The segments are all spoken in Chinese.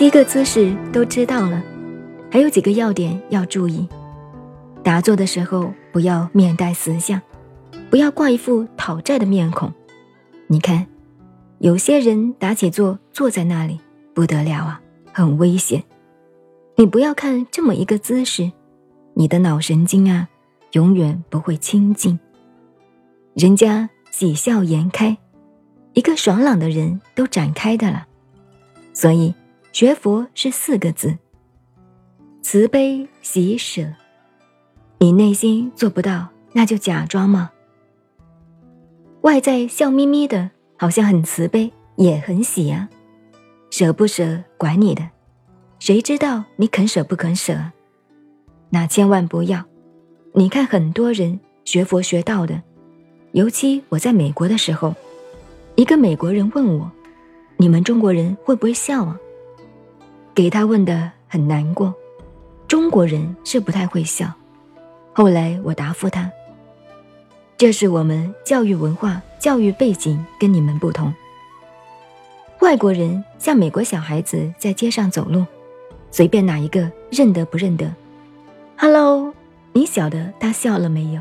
七个姿势都知道了，还有几个要点要注意：打坐的时候不要面带死相，不要挂一副讨债的面孔。你看，有些人打起坐坐在那里不得了啊，很危险。你不要看这么一个姿势，你的脑神经啊，永远不会清静。人家喜笑颜开，一个爽朗的人都展开的了，所以。学佛是四个字：慈悲喜舍。你内心做不到，那就假装嘛。外在笑眯眯的，好像很慈悲，也很喜啊。舍不舍管你的，谁知道你肯舍不肯舍？那千万不要。你看很多人学佛学道的，尤其我在美国的时候，一个美国人问我：“你们中国人会不会笑啊？”给他问的很难过，中国人是不太会笑。后来我答复他：“这是我们教育文化、教育背景跟你们不同。外国人像美国小孩子在街上走路，随便哪一个认得不认得？Hello，你晓得他笑了没有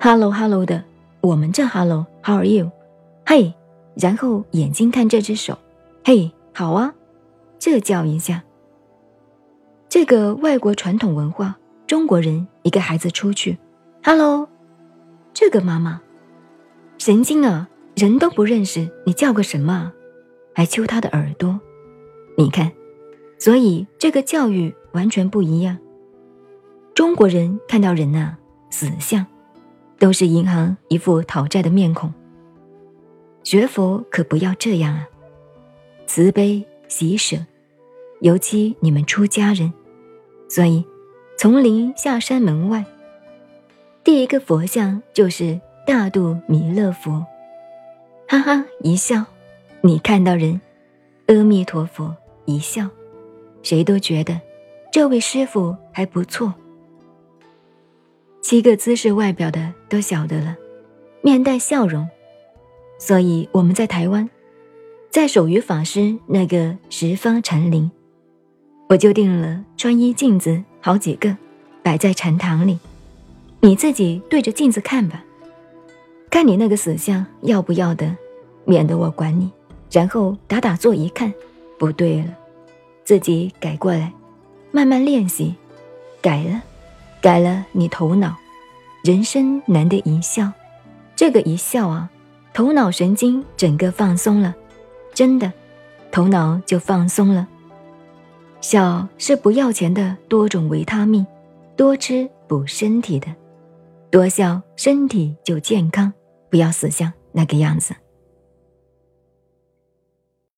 ？Hello，Hello 的，我们这 Hello，How are you？嘿，然后眼睛看这只手，嘿，好啊。”这叫一下。这个外国传统文化，中国人一个孩子出去，Hello，这个妈妈，神经啊，人都不认识，你叫个什么？还揪他的耳朵，你看，所以这个教育完全不一样。中国人看到人呐，死相，都是银行一副讨债的面孔。学佛可不要这样啊，慈悲。喜舍，尤其你们出家人，所以从林下山门外，第一个佛像就是大肚弥勒佛，哈哈一笑，你看到人，阿弥陀佛一笑，谁都觉得这位师傅还不错。七个姿势外表的都晓得了，面带笑容，所以我们在台湾。在守于法师那个十方禅林，我就定了穿衣镜子好几个，摆在禅堂里。你自己对着镜子看吧，看你那个死相要不要的，免得我管你。然后打打坐一看，不对了，自己改过来，慢慢练习，改了，改了，你头脑，人生难得一笑，这个一笑啊，头脑神经整个放松了。真的，头脑就放松了。笑是不要钱的多种维他命，多吃补身体的，多笑身体就健康，不要死相那个样子。